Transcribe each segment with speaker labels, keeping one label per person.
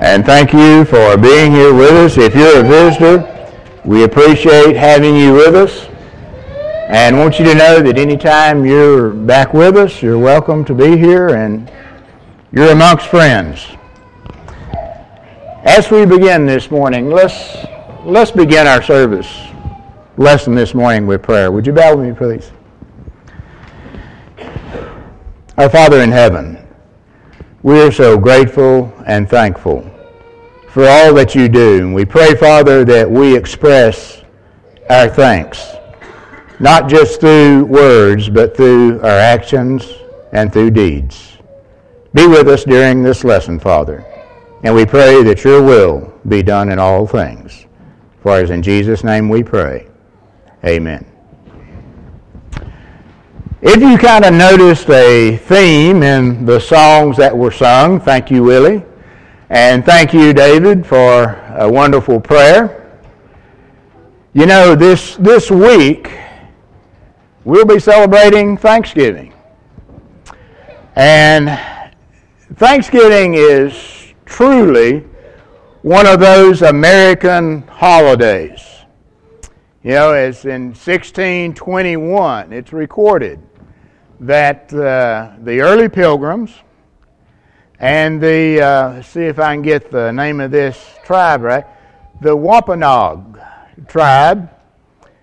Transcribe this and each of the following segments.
Speaker 1: And thank you for being here with us. If you're a visitor, we appreciate having you with us. And want you to know that anytime you're back with us, you're welcome to be here and you're amongst friends. As we begin this morning, let's, let's begin our service lesson this morning with prayer. Would you bow with me, please? Our Father in heaven, we are so grateful and thankful for all that you do. And we pray, Father, that we express our thanks, not just through words, but through our actions and through deeds. Be with us during this lesson, Father, and we pray that your will be done in all things. For as in Jesus' name we pray. Amen. If you kind of noticed a theme in the songs that were sung, thank you, Willie, and thank you, David, for a wonderful prayer. You know, this, this week, we'll be celebrating Thanksgiving. And Thanksgiving is truly one of those American holidays. You know, it's in 1621, it's recorded that uh, the early pilgrims and the, uh, see if I can get the name of this tribe right, the Wampanoag tribe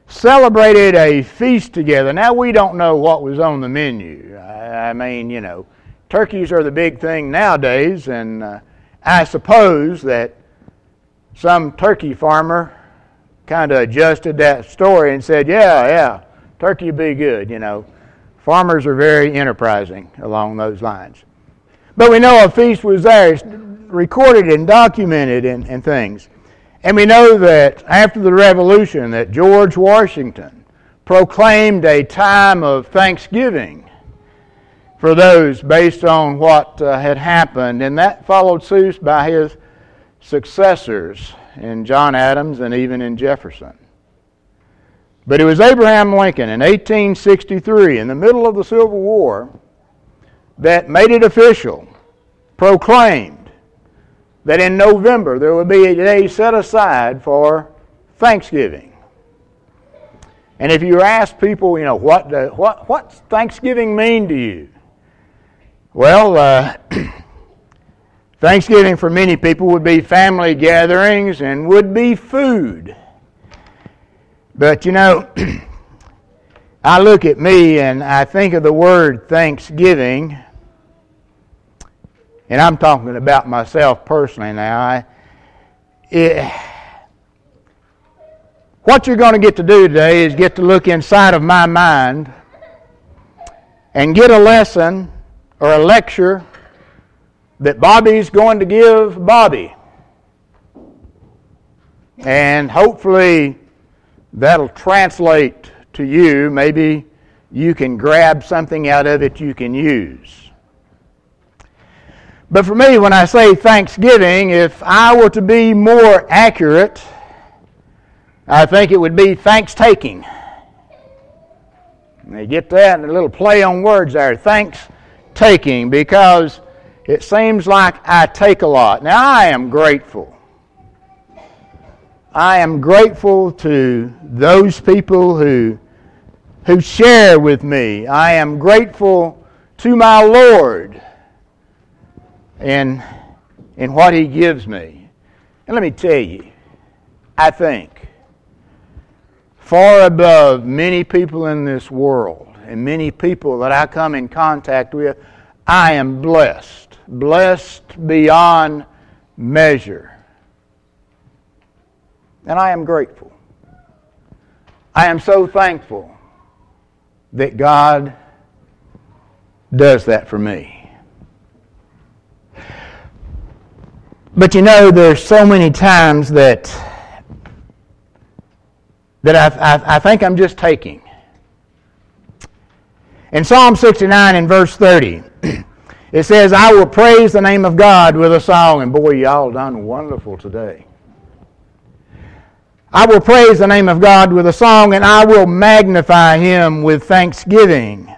Speaker 1: celebrated a feast together. Now, we don't know what was on the menu. I, I mean, you know, turkeys are the big thing nowadays, and uh, I suppose that some turkey farmer kind of adjusted that story and said, yeah, yeah, turkey would be good, you know. Farmers are very enterprising along those lines. But we know a feast was there. It's recorded and documented and, and things. And we know that after the Revolution that George Washington proclaimed a time of thanksgiving for those based on what uh, had happened. And that followed suit by his successors in John Adams and even in Jefferson. But it was Abraham Lincoln in 1863, in the middle of the Civil War, that made it official, proclaimed that in November there would be a day set aside for Thanksgiving. And if you ask people, you know, what, the, what what's Thanksgiving mean to you? Well, uh, Thanksgiving for many people would be family gatherings and would be food. But you know, I look at me and I think of the word thanksgiving, and I'm talking about myself personally now. I, it, what you're going to get to do today is get to look inside of my mind and get a lesson or a lecture that Bobby's going to give Bobby. And hopefully, that'll translate to you. Maybe you can grab something out of it you can use. But for me, when I say Thanksgiving, if I were to be more accurate, I think it would be thanks taking. You get that? A little play on words there. Thanks taking, because it seems like I take a lot. Now, I am grateful I am grateful to those people who, who share with me. I am grateful to my Lord in, in what He gives me. And let me tell you, I think far above many people in this world and many people that I come in contact with, I am blessed. Blessed beyond measure. And I am grateful. I am so thankful that God does that for me. But you know, there's so many times that that I, I, I think I'm just taking. In Psalm 69 in verse 30, it says, I will praise the name of God with a song. And boy, y'all done wonderful today. I will praise the name of God with a song, and I will magnify him with thanksgiving.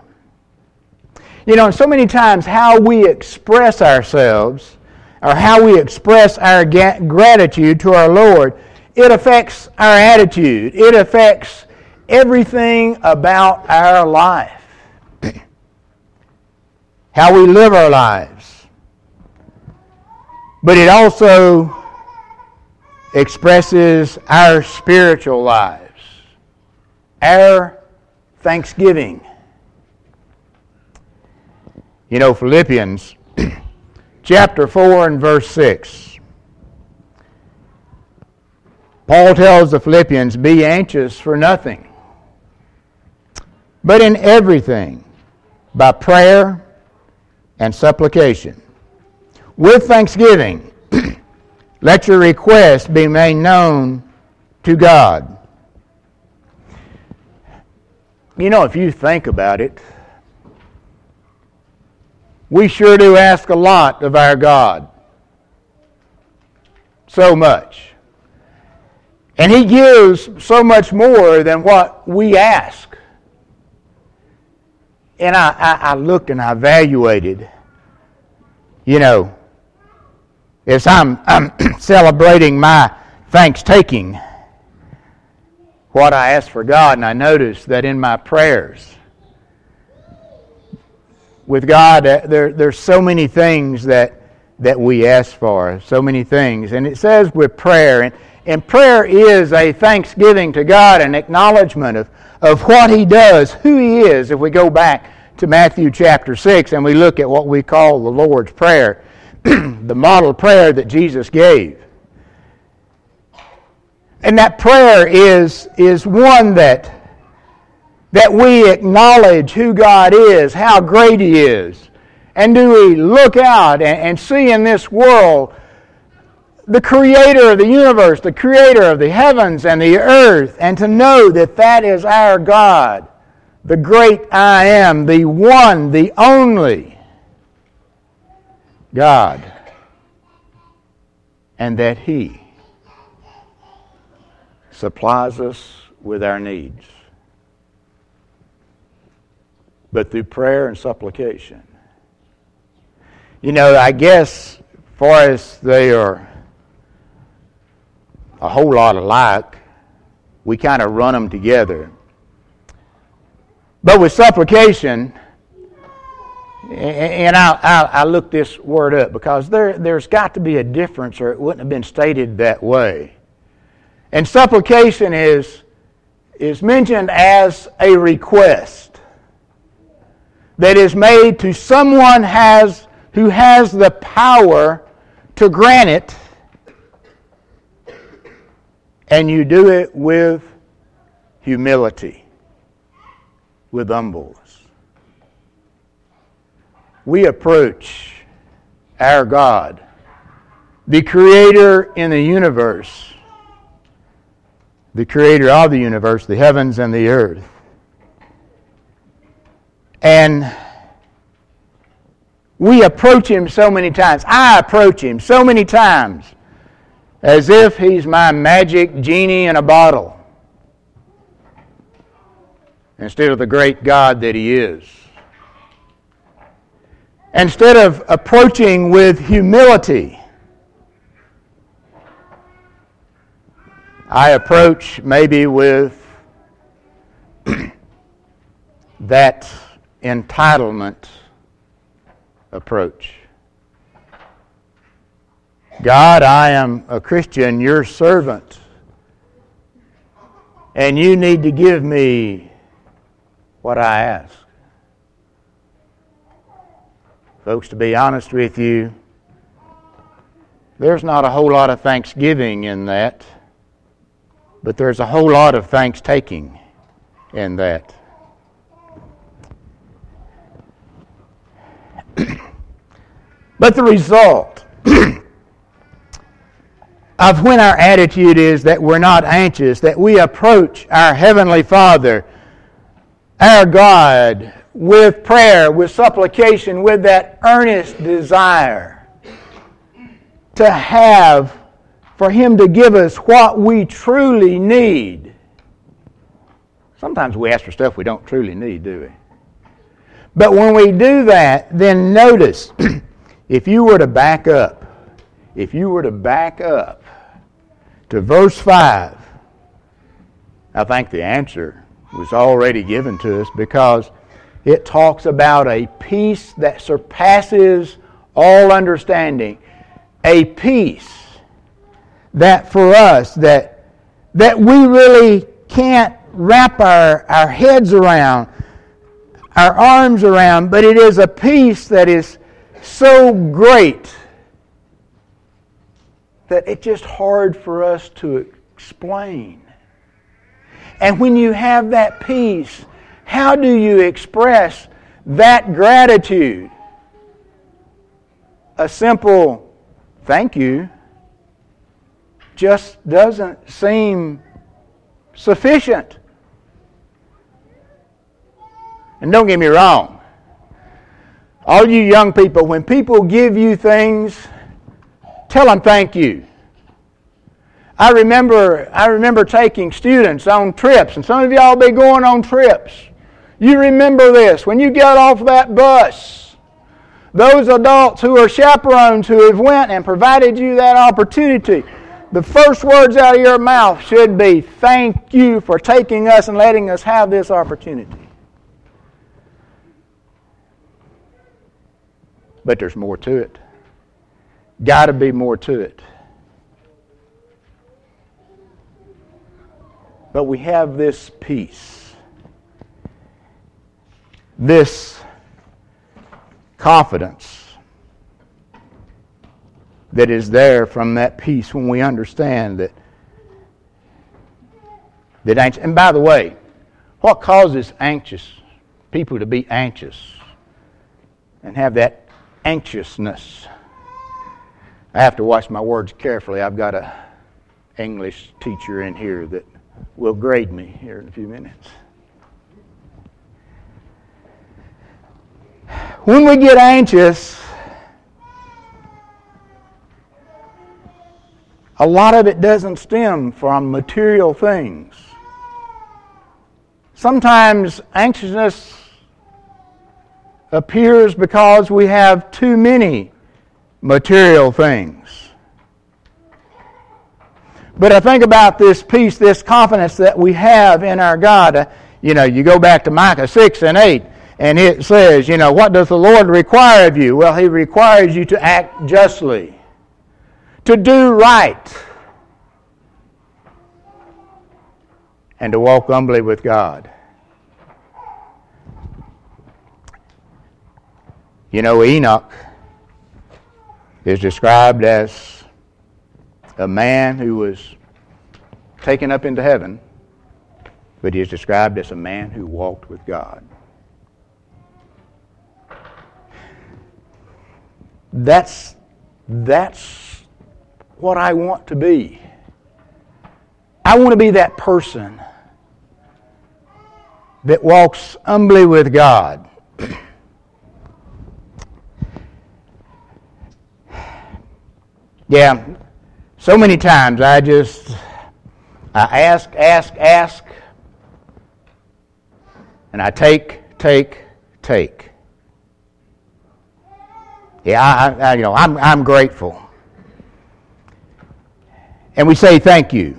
Speaker 1: You know, so many times how we express ourselves or how we express our gratitude to our Lord, it affects our attitude. It affects everything about our life. how we live our lives. But it also expresses our spiritual lives, our thanksgiving. You know, Philippians chapter 4 and verse 6. Paul tells the Philippians, Be anxious for nothing, but in everything, by prayer and supplication, with thanksgiving, let your request be made known to God. You know, if you think about it, we sure do ask a lot of our God. So much. And He gives so much more than what we ask. And I, I, I looked and I evaluated, you know, as I'm, I'm celebrating my thanksgiving, what I asked for God, and I noticed that in my prayers, with God, uh, there, there's so many things that, that we ask for, so many things. And it says with prayer, and, and prayer is a thanksgiving to God, an acknowledgement of, of what He does, who He is. If we go back to Matthew chapter 6 and we look at what we call the Lord's Prayer, the model prayer that Jesus gave. And that prayer is, is one that that we acknowledge who God is, how great He is. And do we look out and, and see in this world the creator of the universe, the creator of the heavens and the earth, and to know that that is our God, the great I am, the one, the only God, and that He supplies us with our needs but through prayer and supplication. You know, I guess for us they are a whole lot alike. We kind of run them together. But with supplication, and I'll, I'll, I'll, look this word up because there, there's got to be a difference or it wouldn't have been stated that way. And supplication is, is mentioned as a request that is made to someone has, who has the power to grant it, and you do it with humility, with humbleness. We approach our God, the Creator in the universe, the Creator of the universe, the heavens and the earth and we approach him so many times. I approach him so many times as if he's my magic genie in a bottle instead of the great God that he is. Instead of approaching with humility, I approach maybe with that entitlement approach. God, I am a Christian, your servant, and you need to give me what I ask. Folks, to be honest with you, there's not a whole lot of thanksgiving in that, but there's a whole lot of thanks taking in that. but the result of when our attitude is that we're not anxious, that we approach our Heavenly Father, our God, with prayer, with supplication, with that earnest desire to have, for Him to give us what we truly need. Sometimes we ask for stuff we don't truly need, do we? But when we do that, then notice if you were to back up if you were to back up to verse 5, I think the answer was already given to us because it talks about a peace that surpasses all understanding. A peace that for us that that we really can't wrap our, our heads around, our arms around, but it is a peace that is so great that it's just hard for us to explain. And when you have that peace, how do you express that gratitude? A simple thank you just doesn't seem sufficient. And don't get me wrong. All you young people, when people give you things, tell them thank you. I remember, I remember taking students on trips, and some of y'all be going on trips. You remember this. When you get off that bus, those adults who are chaperones who have went and provided you that opportunity, the first words out of your mouth should be, Thank you for taking us and letting us have this opportunity. But there's more to it. Got to be more to it. But we have this peace, this confidence that is there from that peace when we understand that that anxious. And by the way, what causes anxious people to be anxious and have that anxiousness? I have to watch my words carefully. I've got a English teacher in here that will grade me here in a few minutes. When we get anxious, a lot of it doesn't stem from material things. Sometimes anxiousness appears because we have too many material things. But I think about this peace, this confidence that we have in our God. Uh, you know, you go back to Micah 6 and 8, and it says, you know, what does the Lord require of you? Well, He requires you to act justly to do right, and to walk humbly with God. You know, Enoch is described as a man who was taken up into heaven, but he is described as a man who walked with God. That's, that's what I want to be. I want to be that person that walks humbly with God. yeah, so many times I just I ask, ask, ask, and I take, take, take. Yeah, I, I you know, I'm, I'm grateful and we say thank you.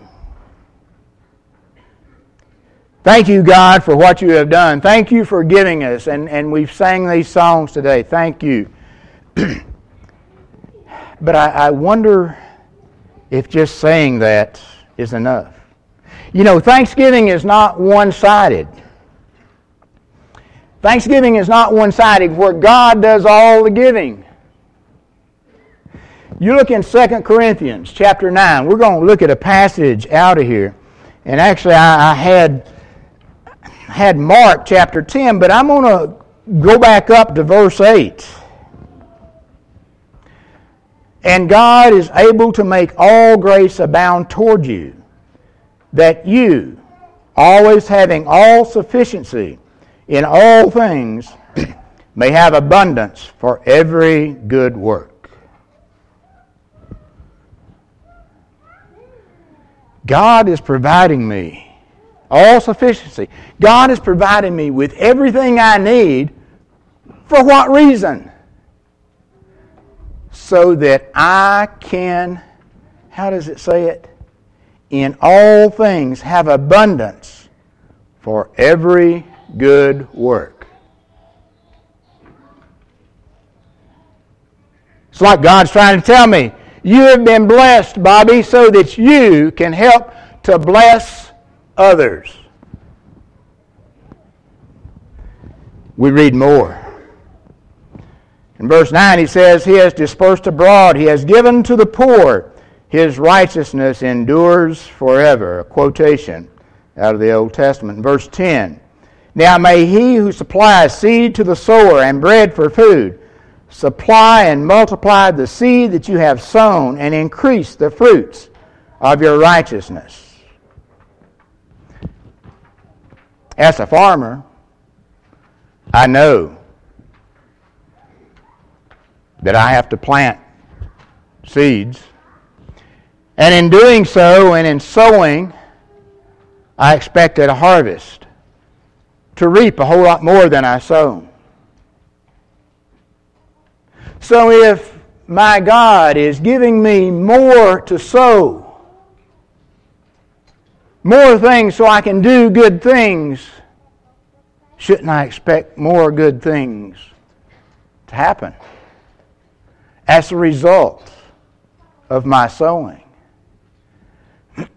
Speaker 1: Thank you, God, for what you have done. Thank you for giving us. And, and we've sang these songs today. Thank you. but I, I wonder if just saying that is enough. You know, Thanksgiving is not one sided. Thanksgiving is not one sided where God does all the giving. You look in 2 Corinthians chapter 9. We're going to look at a passage out of here. And actually, I, I had, had Mark chapter 10, but I'm going to go back up to verse 8. And God is able to make all grace abound toward you, that you, always having all sufficiency in all things, may have abundance for every good work. God is providing me all sufficiency. God is providing me with everything I need. For what reason? so that I can, how does it say it? In all things have abundance for every good work. It's like God's trying to tell me, you have been blessed, Bobby, so that you can help to bless others. We read more. In verse 9, he says, He has dispersed abroad, He has given to the poor, His righteousness endures forever. A quotation out of the Old Testament. Verse 10, Now may He who supplies seed to the sower and bread for food supply and multiply the seed that you have sown and increase the fruits of your righteousness. As a farmer, I know that I have to plant seeds. And in doing so and in sowing, I expected a harvest to reap a whole lot more than I sown. So if my God is giving me more to sow, more things so I can do good things, shouldn't I expect more good things to happen as a result of my sowing?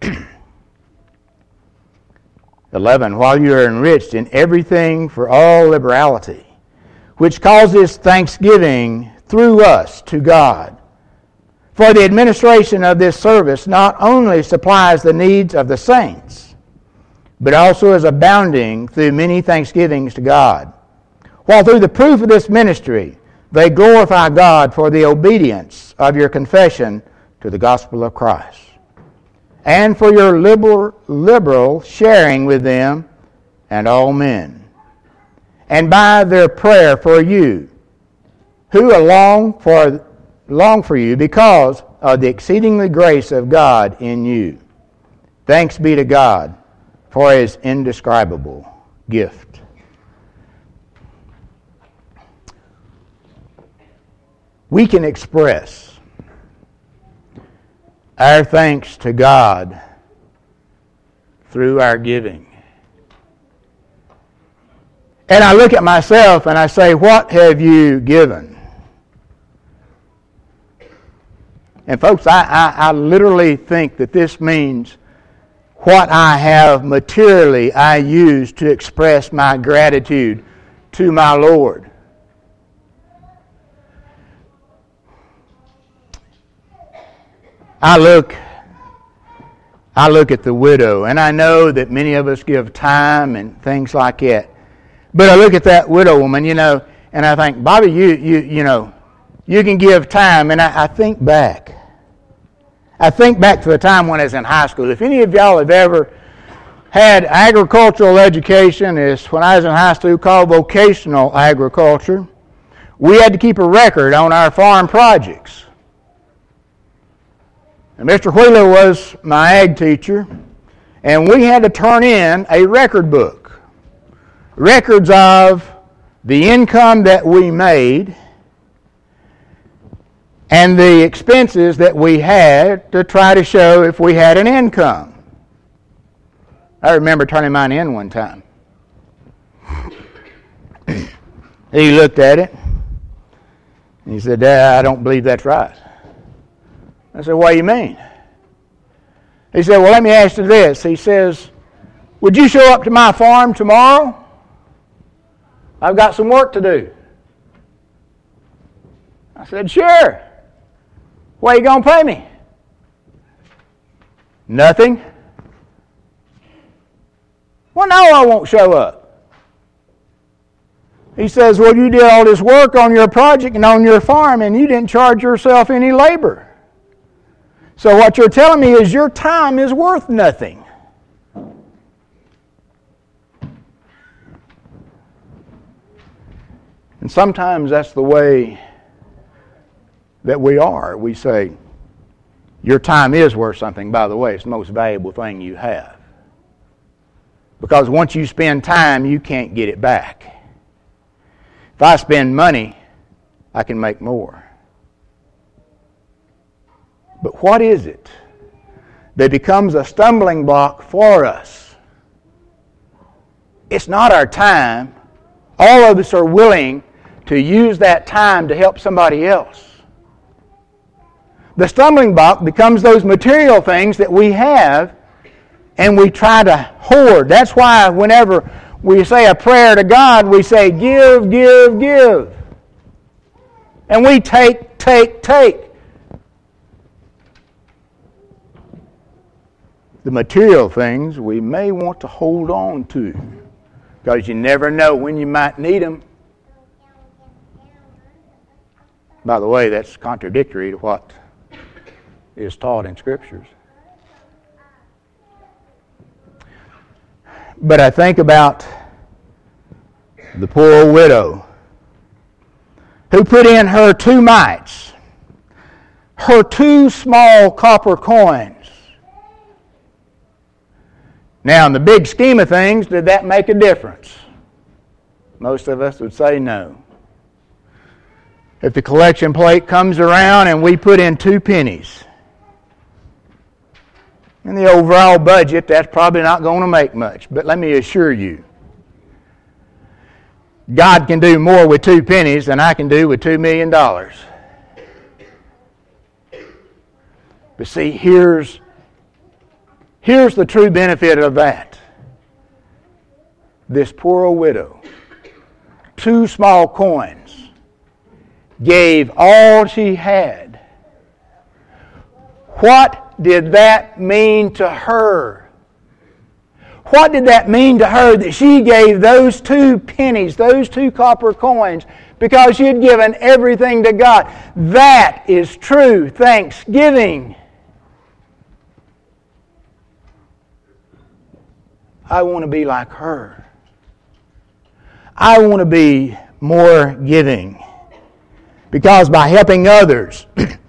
Speaker 1: 11. While you are enriched in everything for all liberality, which causes thanksgiving through us to God. For the administration of this service not only supplies the needs of the saints, but also is abounding through many thanksgivings to God. While through the proof of this ministry, they glorify God for the obedience of your confession to the gospel of Christ, and for your liberal, liberal sharing with them and all men, and by their prayer for you who long for, long for you because of the exceedingly grace of God in you. Thanks be to God for his indescribable gift. We can express our thanks to God through our giving. And I look at myself and I say, What have you given? And folks, I, I, I literally think that this means what I have materially I use to express my gratitude to my Lord. I look I look at the widow and I know that many of us give time and things like that. But I look at that widow woman, you know, and I think, Bobby, you you you know, you can give time. And I, I think back. I think back to the time when I was in high school. If any of y'all have ever had agricultural education, is when I was in high school called vocational agriculture. We had to keep a record on our farm projects. And Mr. Wheeler was my ag teacher, and we had to turn in a record book. Records of the income that we made and the expenses that we had to try to show if we had an income. I remember turning mine in one time. he looked at it and he said, Dad, I don't believe that's right. I said, What do you mean? He said, Well, let me ask you this. He says, Would you show up to my farm tomorrow? I've got some work to do. I said, Sure. What are you going to pay me? Nothing. Well, no, I won't show up. He says, Well, you did all this work on your project and on your farm, and you didn't charge yourself any labor. So, what you're telling me is your time is worth nothing. And sometimes that's the way that we are. We say, Your time is worth something, by the way. It's the most valuable thing you have. Because once you spend time, you can't get it back. If I spend money, I can make more. But what is it that becomes a stumbling block for us? It's not our time. All of us are willing to use that time to help somebody else. The stumbling block becomes those material things that we have and we try to hoard. That's why whenever we say a prayer to God, we say, Give, give, give. And we take, take, take. The material things we may want to hold on to because you never know when you might need them. By the way, that's contradictory to what is taught in Scriptures. But I think about the poor widow who put in her two mites, her two small copper coins. Now, in the big scheme of things, did that make a difference? Most of us would say no. If the collection plate comes around and we put in two pennies, in the overall budget, that's probably not going to make much. But let me assure you, God can do more with two pennies than I can do with two million dollars. But see, here's, here's the true benefit of that. This poor old widow, two small coins, gave all she had. What did that mean to her? What did that mean to her that she gave those two pennies, those two copper coins, because she had given everything to God? That is true thanksgiving. I want to be like her. I want to be more giving. Because by helping others,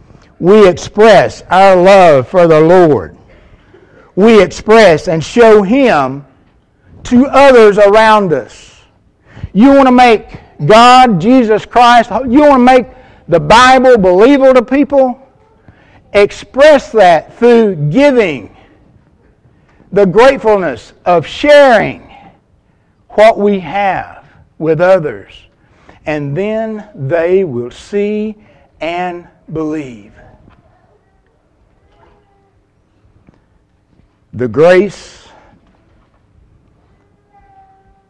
Speaker 1: we express our love for the Lord. We express and show Him to others around us. You want to make God, Jesus Christ, you want to make the Bible believable to people? Express that through giving, the gratefulness of sharing what we have with others. And then they will see and believe. The grace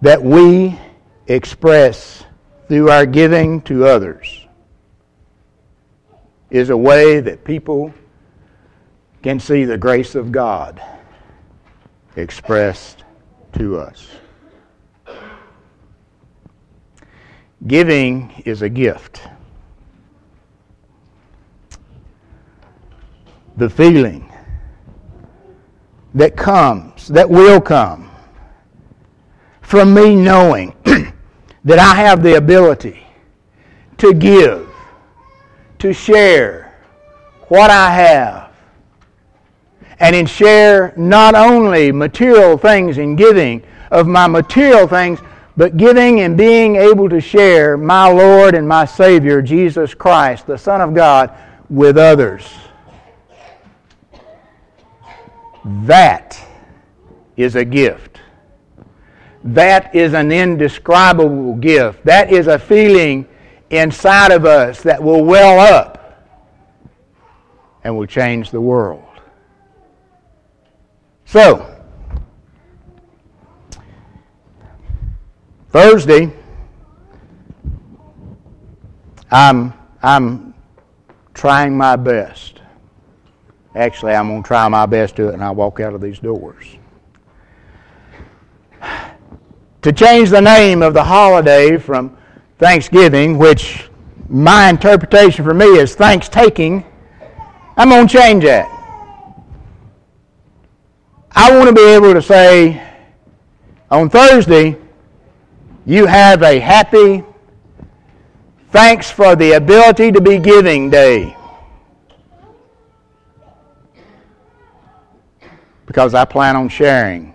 Speaker 1: that we express through our giving to others is a way that people can see the grace of God expressed to us. Giving is a gift. The feeling that comes, that will come from me knowing that I have the ability to give, to share what I have, and in share not only material things in giving of my material things, but giving and being able to share my Lord and my Savior, Jesus Christ, the Son of God, with others. That is a gift. That is an indescribable gift. That is a feeling inside of us that will well up and will change the world. So, Thursday, I'm, I'm trying my best Actually, I'm going to try my best to it and I'll walk out of these doors. To change the name of the holiday from Thanksgiving, which my interpretation for me is thanks taking, I'm going to change that. I want to be able to say on Thursday, you have a happy, thanks for the ability to be giving day. Because I plan on sharing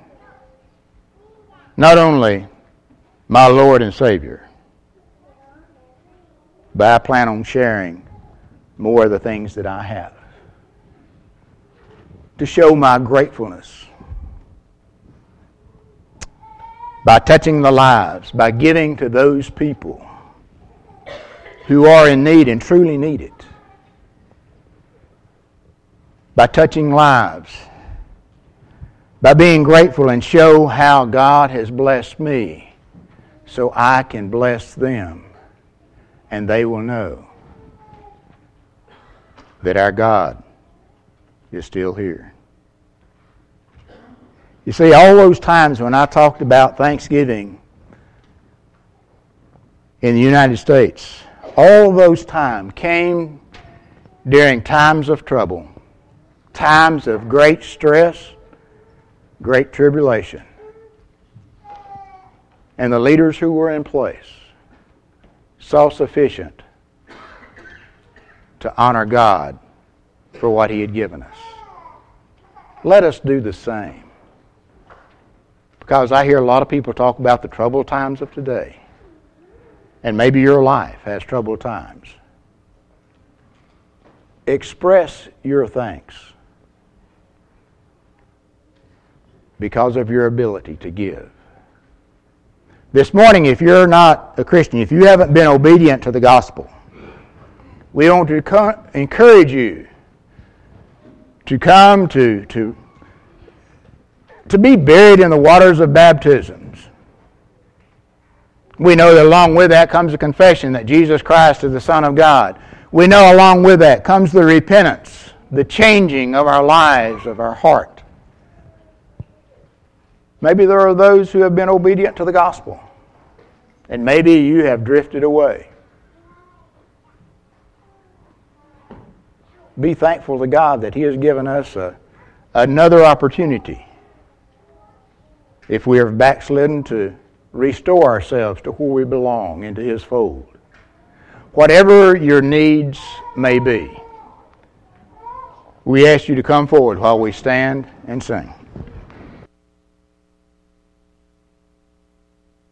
Speaker 1: not only my Lord and Savior, but I plan on sharing more of the things that I have. to show my gratefulness by touching the lives, by giving to those people who are in need and truly need it, by touching lives, by being grateful and show how God has blessed me so I can bless them and they will know that our God is still here. You see, all those times when I talked about Thanksgiving in the United States, all those times came during times of trouble, times of great stress, great tribulation. And the leaders who were in place saw sufficient to honor God for what He had given us. Let us do the same. Because I hear a lot of people talk about the troubled times of today. And maybe your life has troubled times. Express your thanks because of your ability to give. This morning, if you're not a Christian, if you haven't been obedient to the gospel, we want to encourage you to come to, to, to be buried in the waters of baptisms. We know that along with that comes the confession that Jesus Christ is the Son of God. We know along with that comes the repentance, the changing of our lives, of our heart. Maybe there are those who have been obedient to the gospel, and maybe you have drifted away. Be thankful to God that He has given us a, another opportunity, if we are backslidden, to restore ourselves to where we belong, into His fold. Whatever your needs may be, we ask you to come forward while we stand and sing.